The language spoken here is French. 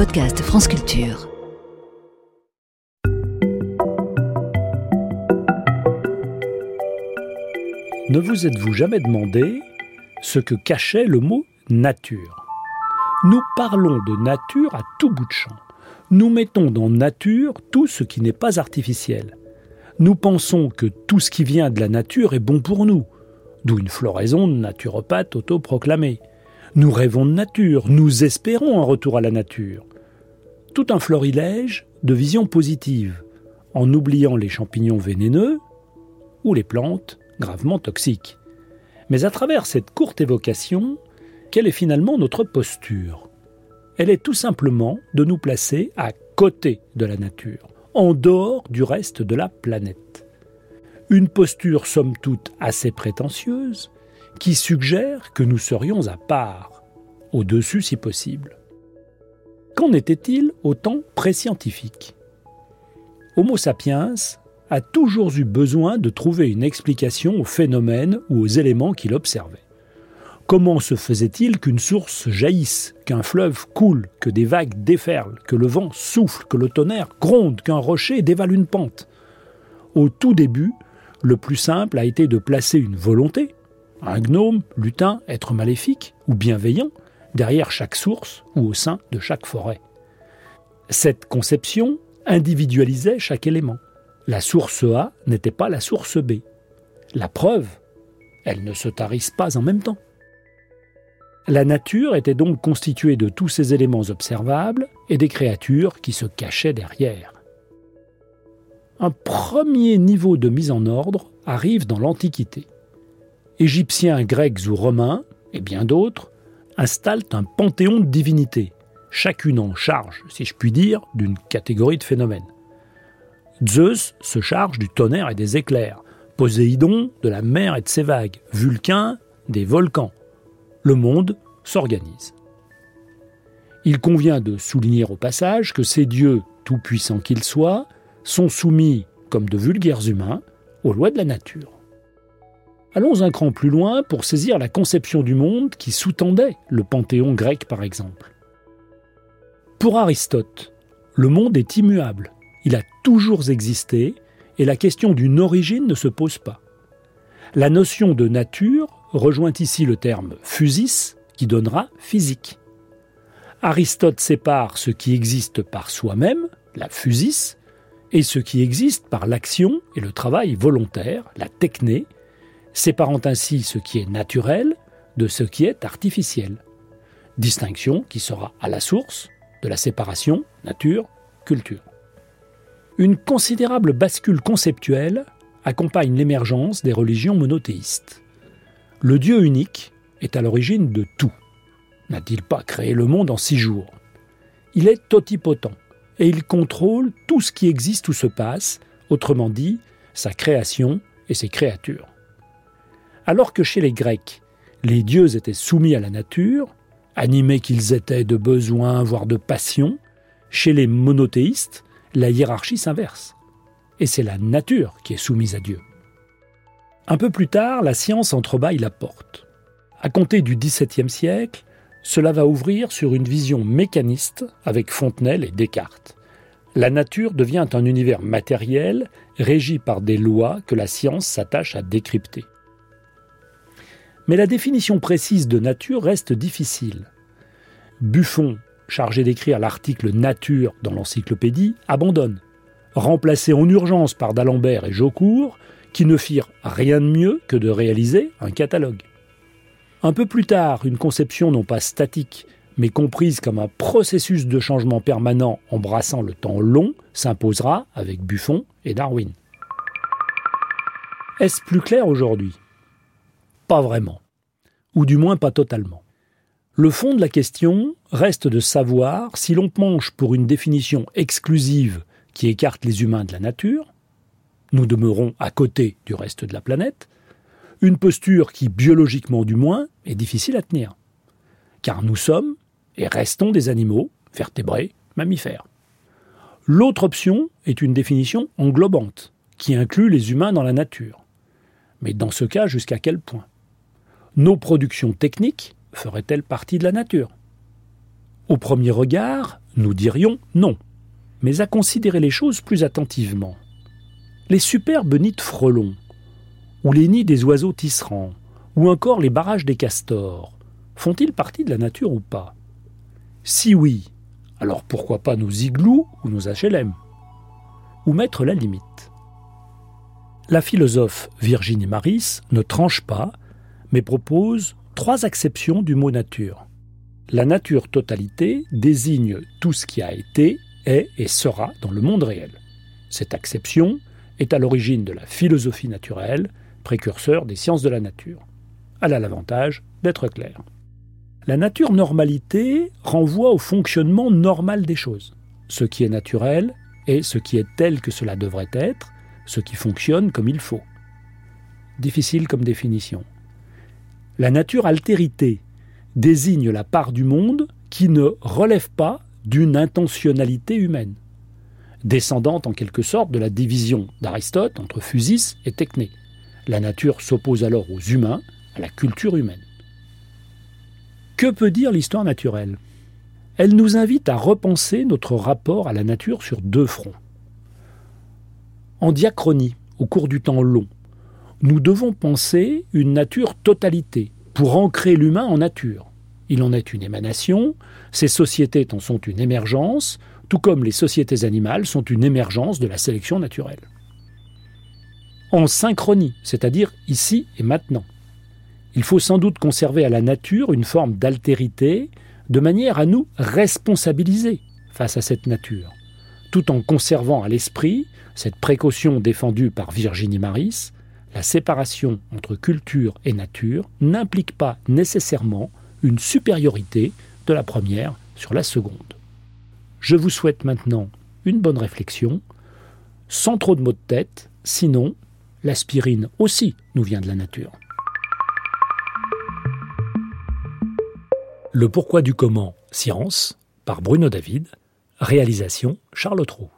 podcast France Culture. Ne vous êtes-vous jamais demandé ce que cachait le mot nature? Nous parlons de nature à tout bout de champ. Nous mettons dans nature tout ce qui n'est pas artificiel. Nous pensons que tout ce qui vient de la nature est bon pour nous, d'où une floraison de naturopathes autoproclamés. Nous rêvons de nature, nous espérons un retour à la nature. Tout un florilège de visions positives, en oubliant les champignons vénéneux ou les plantes gravement toxiques. Mais à travers cette courte évocation, quelle est finalement notre posture? Elle est tout simplement de nous placer à côté de la nature, en dehors du reste de la planète. Une posture somme toute assez prétentieuse, qui suggère que nous serions à part, au-dessus si possible. Qu'en était-il au temps pré-scientifique? Homo sapiens a toujours eu besoin de trouver une explication aux phénomènes ou aux éléments qu'il observait. Comment se faisait-il qu'une source jaillisse, qu'un fleuve coule, que des vagues déferlent, que le vent souffle, que le tonnerre gronde, qu'un rocher dévale une pente? Au tout début, le plus simple a été de placer une volonté, un gnome, lutin, être maléfique ou bienveillant, derrière chaque source ou au sein de chaque forêt. Cette conception individualisait chaque élément. La source A n'était pas la source B. La preuve, elles ne se tarissent pas en même temps. La nature était donc constituée de tous ces éléments observables et des créatures qui se cachaient derrière. Un premier niveau de mise en ordre arrive dans l'Antiquité. Égyptiens, Grecs ou Romains, et bien d'autres, installent un panthéon de divinités, chacune en charge, si je puis dire, d'une catégorie de phénomènes. Zeus se charge du tonnerre et des éclairs, Poséidon de la mer et de ses vagues, Vulcain des volcans. Le monde s'organise. Il convient de souligner au passage que ces dieux, tout puissants qu'ils soient, sont soumis, comme de vulgaires humains, aux lois de la nature. Allons un cran plus loin pour saisir la conception du monde qui sous-tendait le panthéon grec par exemple. Pour Aristote, le monde est immuable, il a toujours existé et la question d'une origine ne se pose pas. La notion de nature rejoint ici le terme physis qui donnera physique. Aristote sépare ce qui existe par soi-même, la physis, et ce qui existe par l'action et le travail volontaire, la techné, séparant ainsi ce qui est naturel de ce qui est artificiel. Distinction qui sera à la source de la séparation nature-culture. Une considérable bascule conceptuelle accompagne l'émergence des religions monothéistes. Le Dieu unique est à l'origine de tout. N'a-t-il pas créé le monde en six jours? Il est totipotent et il contrôle tout ce qui existe ou se passe, autrement dit, sa création et ses créatures. Alors que chez les Grecs, les dieux étaient soumis à la nature, animés qu'ils étaient de besoins, voire de passions, chez les monothéistes, la hiérarchie s'inverse. Et c'est la nature qui est soumise à Dieu. Un peu plus tard, la science entrebâille la porte. À compter du XVIIe siècle, cela va ouvrir sur une vision mécaniste avec Fontenelle et Descartes. La nature devient un univers matériel régi par des lois que la science s'attache à décrypter. Mais la définition précise de nature reste difficile. Buffon, chargé d'écrire l'article Nature dans l'encyclopédie, abandonne, remplacé en urgence par d'Alembert et Jaucourt, qui ne firent rien de mieux que de réaliser un catalogue. Un peu plus tard, une conception non pas statique, mais comprise comme un processus de changement permanent embrassant le temps long, s'imposera avec Buffon et Darwin. Est-ce plus clair aujourd'hui? Pas vraiment, ou du moins pas totalement. Le fond de la question reste de savoir si l'on penche pour une définition exclusive qui écarte les humains de la nature, nous demeurons à côté du reste de la planète, une posture qui, biologiquement du moins, est difficile à tenir. Car nous sommes et restons des animaux, vertébrés, mammifères. L'autre option est une définition englobante, qui inclut les humains dans la nature. Mais dans ce cas, jusqu'à quel point? Nos productions techniques feraient-elles partie de la nature? Au premier regard, nous dirions non, mais à considérer les choses plus attentivement. Les superbes nids de frelons, ou les nids des oiseaux tisserands, ou encore les barrages des castors, font-ils partie de la nature ou pas? Si oui, alors pourquoi pas nos igloos ou nos HLM Ou mettre la limite? La philosophe Virginie Maris ne tranche pas, mais propose trois acceptions du mot nature. La nature totalité désigne tout ce qui a été, est et sera dans le monde réel. Cette acception est à l'origine de la philosophie naturelle, précurseur des sciences de la nature. Elle a l'avantage d'être claire. La nature normalité renvoie au fonctionnement normal des choses. Ce qui est naturel est ce qui est tel que cela devrait être, ce qui fonctionne comme il faut. Difficile comme définition. La nature altérité désigne la part du monde qui ne relève pas d'une intentionnalité humaine, descendante en quelque sorte de la division d'Aristote entre physis et techné. La nature s'oppose alors aux humains, à la culture humaine. Que peut dire l'histoire naturelle? Elle nous invite à repenser notre rapport à la nature sur deux fronts. En diachronie, au cours du temps long, nous devons penser une nature totalité pour ancrer l'humain en nature. Il en est une émanation, ces sociétés en sont une émergence, tout comme les sociétés animales sont une émergence de la sélection naturelle. En synchronie, c'est-à-dire ici et maintenant. Il faut sans doute conserver à la nature une forme d'altérité, de manière à nous responsabiliser face à cette nature, tout en conservant à l'esprit cette précaution défendue par Virginie Maris, la séparation entre culture et nature n'implique pas nécessairement une supériorité de la première sur la seconde. Je vous souhaite maintenant une bonne réflexion, sans trop de maux de tête, sinon l'aspirine aussi nous vient de la nature. Le pourquoi du comment, science, par Bruno David, réalisation Charles Trou.